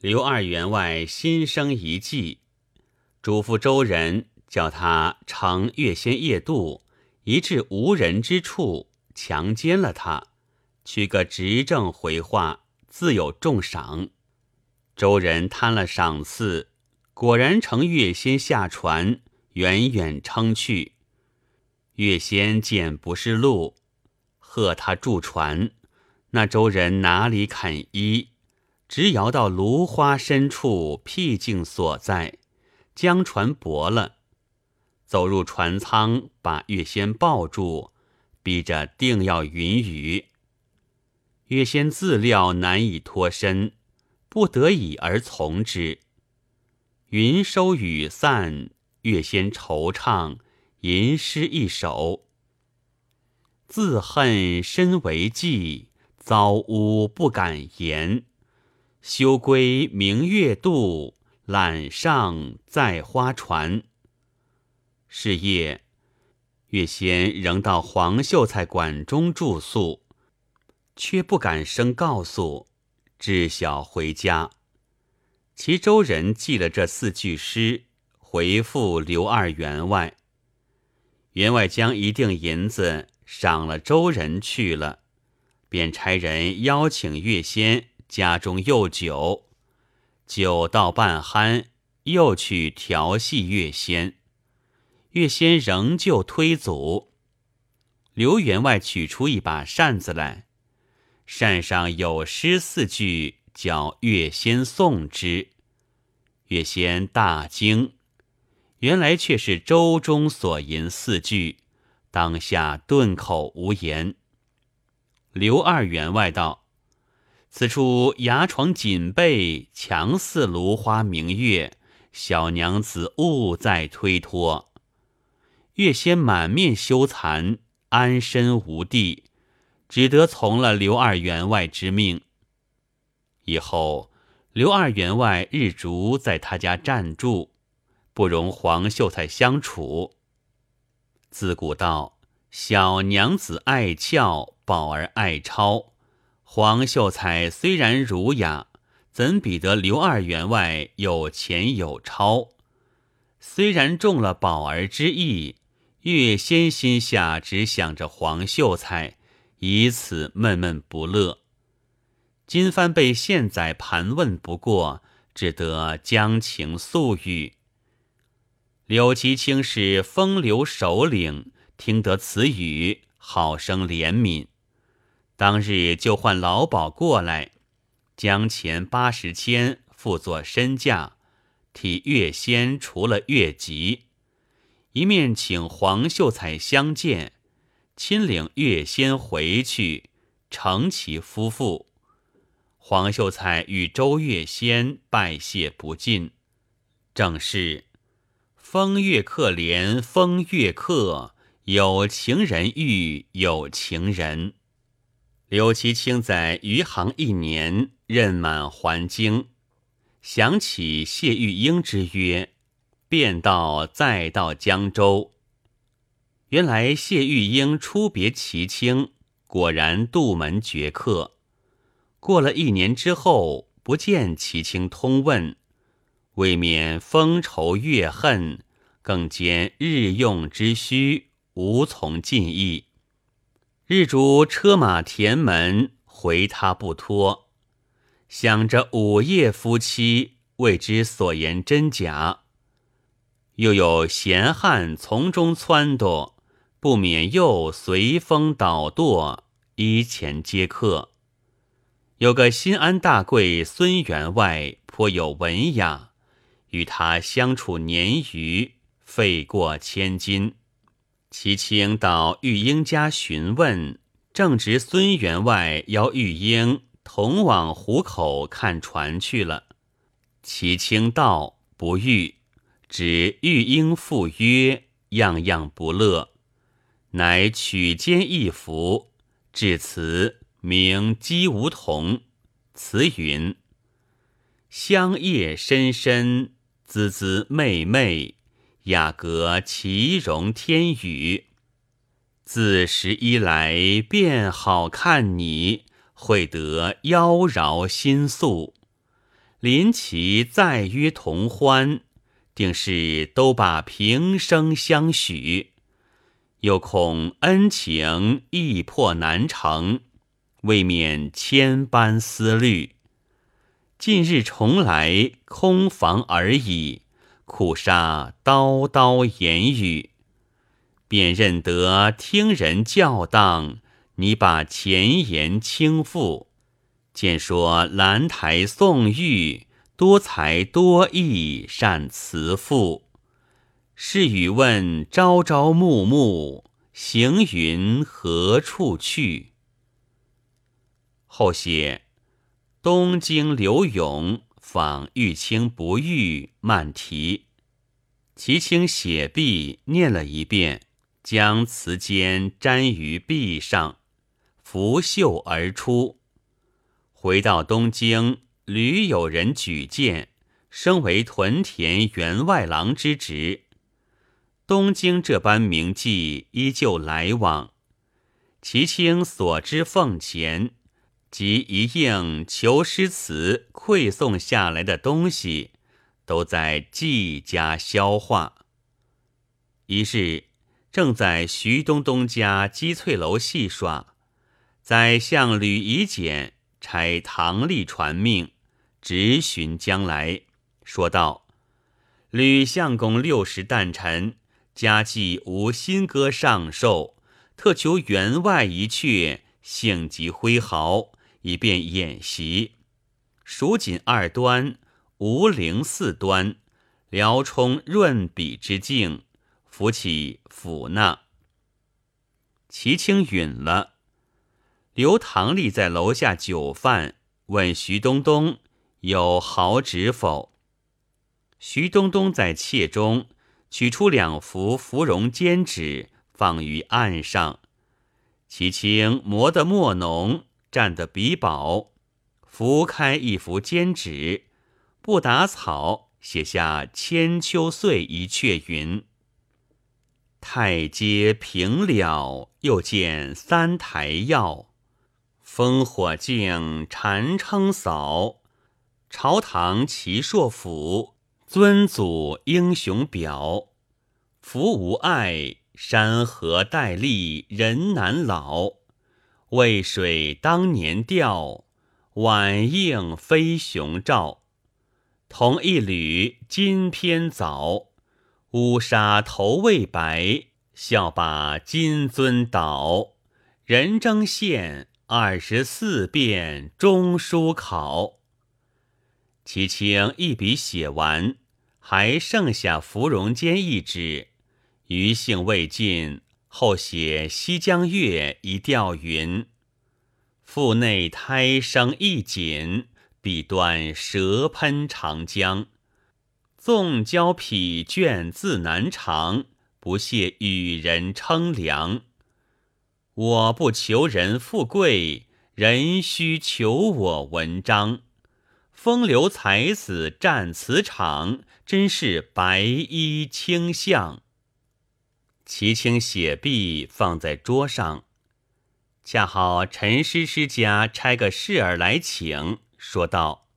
刘二员外心生一计，嘱咐周人叫他乘月仙夜渡，一至无人之处强奸了他，取个执政回话，自有重赏。周人贪了赏赐，果然乘月仙下船，远远撑去。月仙见不是路，喝他助船，那周人哪里肯依？直摇到芦花深处僻静所在，将船泊了，走入船舱，把月仙抱住，逼着定要云雨。月仙自料难以脱身，不得已而从之。云收雨散，月仙惆怅，吟诗一首：自恨身为妓，遭污不敢言。休归明月渡，揽上在花船。是夜，月仙仍到黄秀才馆中住宿，却不敢声告诉，知晓回家。其州人记了这四句诗，回复刘二员外。员外将一锭银子赏了周人去了，便差人邀请月仙。家中又酒，酒到半酣，又去调戏月仙。月仙仍旧推阻。刘员外取出一把扇子来，扇上有诗四句，叫月仙诵之。月仙大惊，原来却是舟中所吟四句，当下顿口无言。刘二员外道。此处牙床紧背，强似芦花明月。小娘子勿再推脱。月仙满面羞惭，安身无地，只得从了刘二员外之命。以后刘二员外日逐在他家暂住，不容黄秀才相处。自古道：小娘子爱俏，宝儿爱抄。黄秀才虽然儒雅，怎比得刘二员外有钱有钞？虽然中了宝儿之意，月仙心下只想着黄秀才，以此闷闷不乐。金帆被县宰盘问不过，只得将情诉语。柳其清是风流首领，听得此语，好生怜悯。当日就唤老鸨过来，将钱八十千付作身价，替月仙除了月籍。一面请黄秀才相见，亲领月仙回去，成其夫妇。黄秀才与周月仙拜谢不尽，正是风月客怜风月客，有情人遇有情人。刘其清在余杭一年，任满还京，想起谢玉英之约，便到再到江州。原来谢玉英初别齐清，果然杜门绝客。过了一年之后，不见齐清通问，未免风愁月恨，更兼日用之需，无从尽意。日逐车马填门，回他不脱。想着午夜夫妻，未知所言真假。又有闲汉从中撺掇，不免又随风倒堕，依前接客。有个新安大贵孙员外，颇有文雅，与他相处年余，费过千金。齐青到玉英家询问，正值孙员外邀玉英同往湖口看船去了。齐青道不遇，指玉英赴约，样样不乐，乃取笺一幅，至词名姬梧桐，词云：香叶深深，滋滋媚媚。雅阁奇容天宇，自十一来便好看你，会得妖娆心素。临其再约同欢，定是都把平生相许。又恐恩情易破难成，未免千般思虑。近日重来，空房而已，苦杀叨叨言语，便认得听人教当，你把前言倾覆。见说兰台宋玉多才多艺，善辞赋。是与问朝朝暮暮，行云何处去？后写东京刘永仿玉清不遇，漫题。齐清写毕，念了一遍，将词笺粘于壁上，拂袖而出。回到东京，屡有人举荐，升为屯田员外郎之职。东京这般名妓依旧来往。其清所知奉钱及一应求诗词馈送下来的东西，都在季家消化。一日，正在徐东东家鸡翠楼戏耍，宰相吕夷简。差唐立传命，直寻将来，说道：“吕相公六十诞辰，家祭无新歌上寿，特求员外一阙，性极挥毫，以便演习。蜀锦二端，吴陵四端，辽充润笔之境，扶起抚纳。”齐清允了。刘唐立在楼下酒饭，问徐东东有好旨否？徐东东在妾中取出两幅芙蓉笺纸，放于案上。其清磨得墨浓，占得笔宝，拂开一幅笺纸，不打草，写下《千秋岁》一阙云：“太阶平了，又见三台耀。”烽火镜禅称扫，朝堂齐硕府，尊祖英雄表。福无碍，山河待立，人难老。渭水当年调，晚映飞熊照。同一缕金偏早，乌纱头未白，笑把金樽倒。人争羡。二十四遍中书考，齐青一笔写完，还剩下芙蓉笺一纸，余兴未尽，后写《西江月》一调云：腹内胎生一锦，笔端舌喷长江。纵交疲倦自难长，不屑与人称量。我不求人富贵，人须求我文章。风流才子占此场，真是白衣卿相。齐青写毕，放在桌上。恰好陈师师家差个侍儿来请，说道：“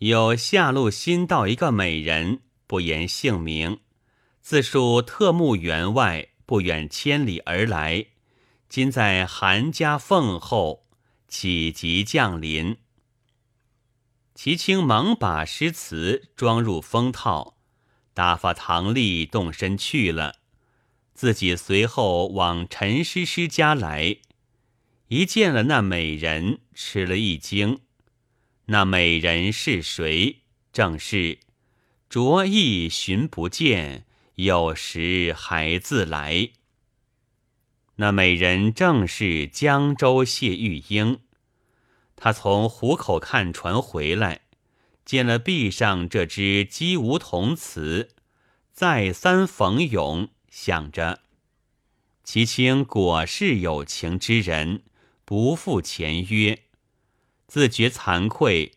有下路新到一个美人，不言姓名，自述特慕员外，不远千里而来。”今在韩家奉候，岂即降临？齐青忙把诗词装入封套，打发唐丽动身去了，自己随后往陈师师家来。一见了那美人，吃了一惊。那美人是谁？正是卓意寻不见，有时还自来。那美人正是江州谢玉英，她从湖口看船回来，见了壁上这只鸡梧桐瓷，再三逢咏，想着齐青果是有情之人，不负前约，自觉惭愧，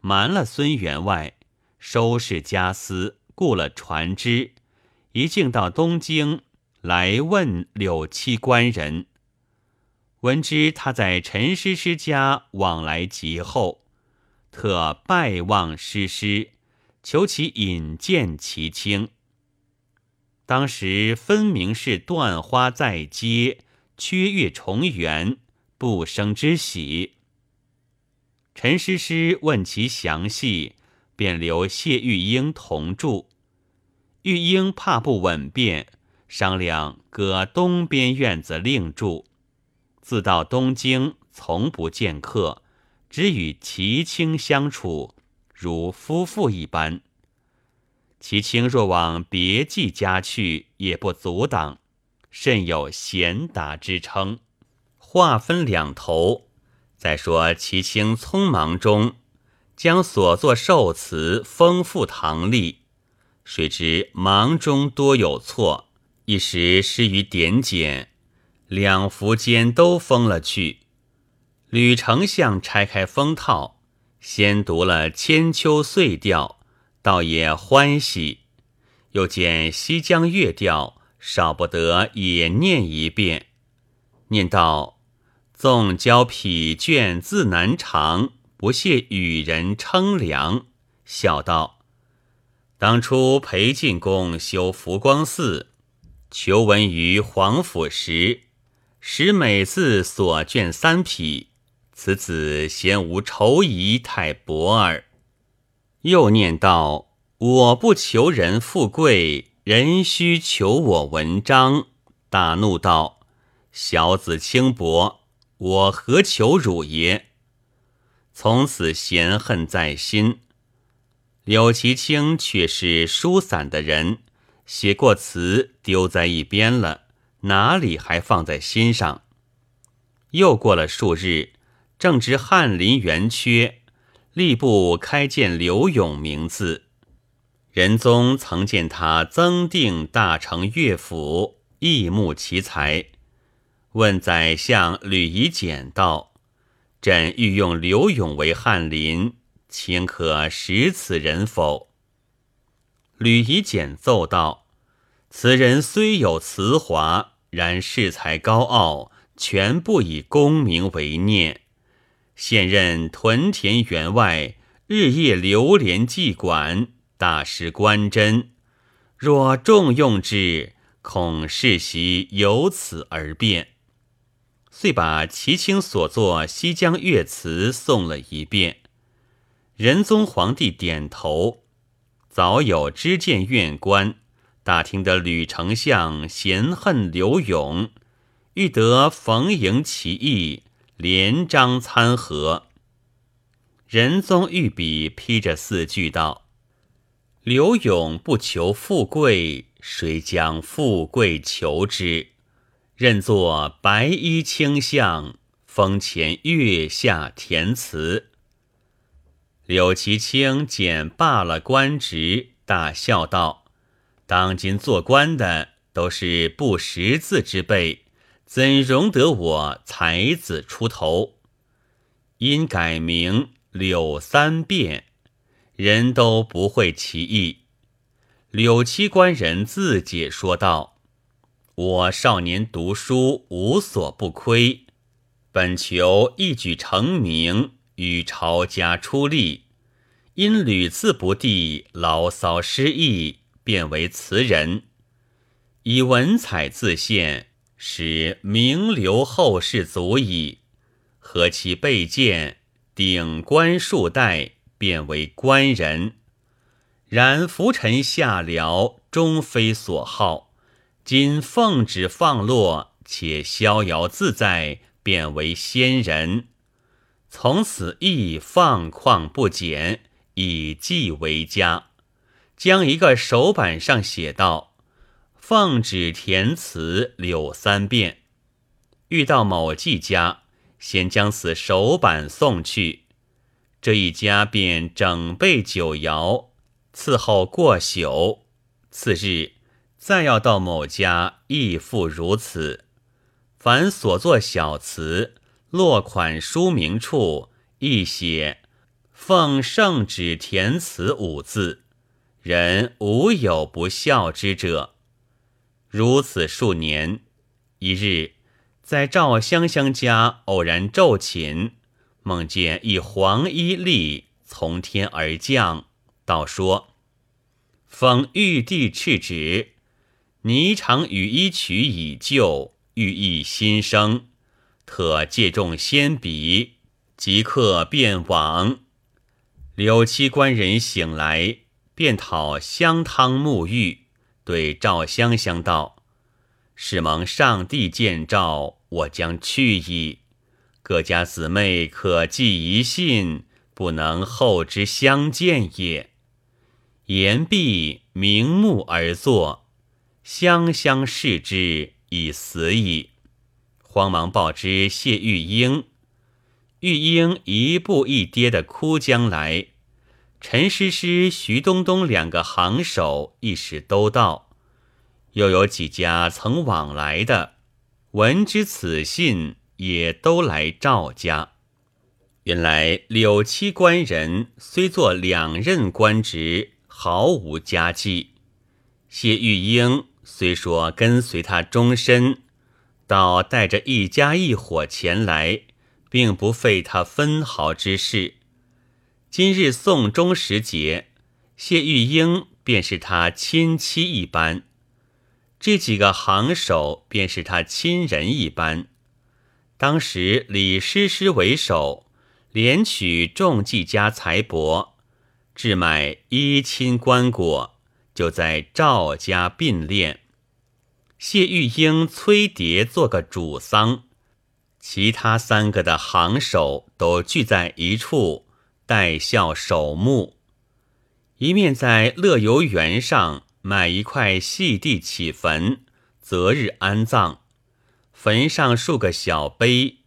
瞒了孙员外，收拾家私，雇了船只，一径到东京。来问柳七官人，闻知他在陈师师家往来极厚，特拜望师师，求其引荐其卿。当时分明是断花在接，缺月重圆，不生之喜。陈师师问其详细，便留谢玉英同住。玉英怕不稳便，商量搁东边院子另住。自到东京，从不见客，只与齐卿相处，如夫妇一般。其卿若往别妓家去，也不阻挡，甚有贤达之称。话分两头。再说其卿匆忙中，将所作寿词丰富堂吏，谁知忙中多有错，一时失于点检，两幅间都封了去。吕丞相拆开封套，先读了《千秋岁调》。倒也欢喜，又见《西江月调》，少不得也念一遍。念道：“纵交疲倦自难长，不屑与人称量。”笑道：“当初裴进公修福光寺，求闻于皇甫时，使每字所卷三匹。此子嫌无愁仪太薄耳。”又念道：“我不求人富贵，人须求我文章。”大怒道：“小子轻薄，我何求汝也？”从此嫌恨在心。柳其清却是疏散的人，写过词丢在一边了，哪里还放在心上？又过了数日，正值翰林圆缺。吏部开荐刘永名字，仁宗曾见他增定大成乐府，益慕其才。问宰相吕夷简道：“朕欲用刘永为翰林，卿可识此人否？”吕夷简奏道：“此人虽有词华，然恃才高傲，全不以功名为念。”现任屯田员外，日夜流连妓馆，大师关真。若重用之，恐世袭由此而变。遂把齐卿所作《西江月》词诵了一遍。仁宗皇帝点头，早有知见院官打听得吕丞相嫌恨刘永，欲得逢迎其意。连章参合，仁宗御笔批着四句道：“刘永不求富贵，谁将富贵求之？任作白衣卿相，风前月下填词。”柳其清简罢了官职，大笑道：“当今做官的都是不识字之辈。”怎容得我才子出头？因改名柳三变，人都不会其意。柳七官人自解说道：“我少年读书无所不亏，本求一举成名，与朝家出力，因屡次不第，牢骚失意，变为词人，以文采自现。”使名留后世足矣。何其备见顶冠数代，变为官人。然浮沉下僚，终非所好。今奉旨放落，且逍遥自在，变为仙人。从此亦放旷不减，以记为家。将一个手板上写道。奉旨填词柳三遍，遇到某妓家，先将此手板送去。这一家便整备酒肴，伺候过宿。次日再要到某家，亦复如此。凡所作小词，落款书名处，亦写“奉圣旨填词”五字，人无有不孝之者。如此数年，一日在赵香香家偶然昼寝，梦见一黄衣吏从天而降，道说：“奉玉帝敕旨，霓裳羽衣曲已就，寓意新生。特借众先笔，即刻便往。”柳七官人醒来，便讨香汤沐浴，对赵香香道：“是蒙上帝见诏，我将去矣。各家姊妹可寄一信，不能后之相见也。”言毕，明目而坐。香香视之，已死矣。慌忙报之谢玉英。玉英一步一跌的哭将来，陈诗诗、徐东东两个行首一时都到，又有几家曾往来的，闻知此信，也都来赵家。原来柳七官人虽做两任官职，毫无家计；谢玉英虽说跟随他终身，倒带着一家一伙前来。并不费他分毫之事。今日送终时节，谢玉英便是他亲戚一般，这几个行首便是他亲人一般。当时李师师为首，连取众季家财帛，置买衣亲棺椁，就在赵家并殓。谢玉英催蝶做个主丧。其他三个的行首都聚在一处，待孝守墓。一面在乐游原上买一块细地起坟，择日安葬。坟上竖个小碑，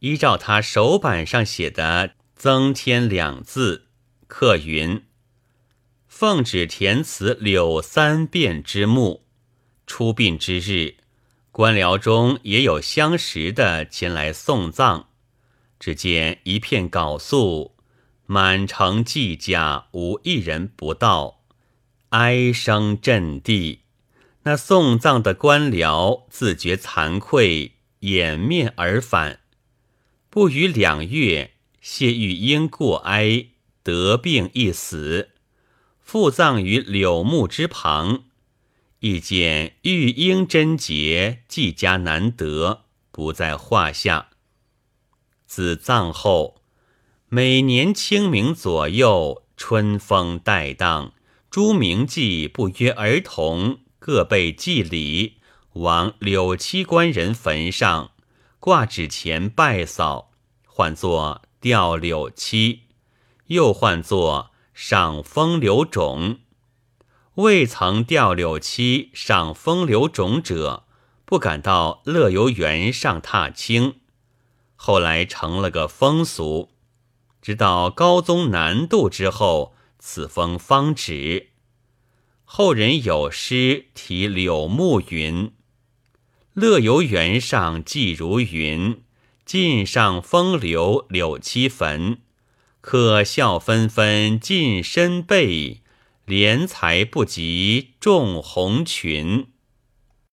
依照他手板上写的“增添”两字，刻云：“奉旨填词柳三变之墓，出殡之日。”官僚中也有相识的前来送葬，只见一片缟素，满城季家无一人不到，哀声震地。那送葬的官僚自觉惭愧，掩面而返。不逾两月，谢玉英过哀，得病一死，复葬于柳木之旁。亦见玉英贞洁，季家难得，不在话下。自葬后，每年清明左右，春风带荡，诸名妓不约而同，各备祭礼，往柳七官人坟上挂纸钱拜扫，唤作吊柳七，又唤作赏风流种。未曾吊柳七赏风流种者，不敢到乐游原上踏青。后来成了个风俗，直到高宗南渡之后，此风方止。后人有诗题柳木云：“乐游原上寄如云，尽上风流柳栖坟。可笑纷纷尽身背。”怜才不及众红裙。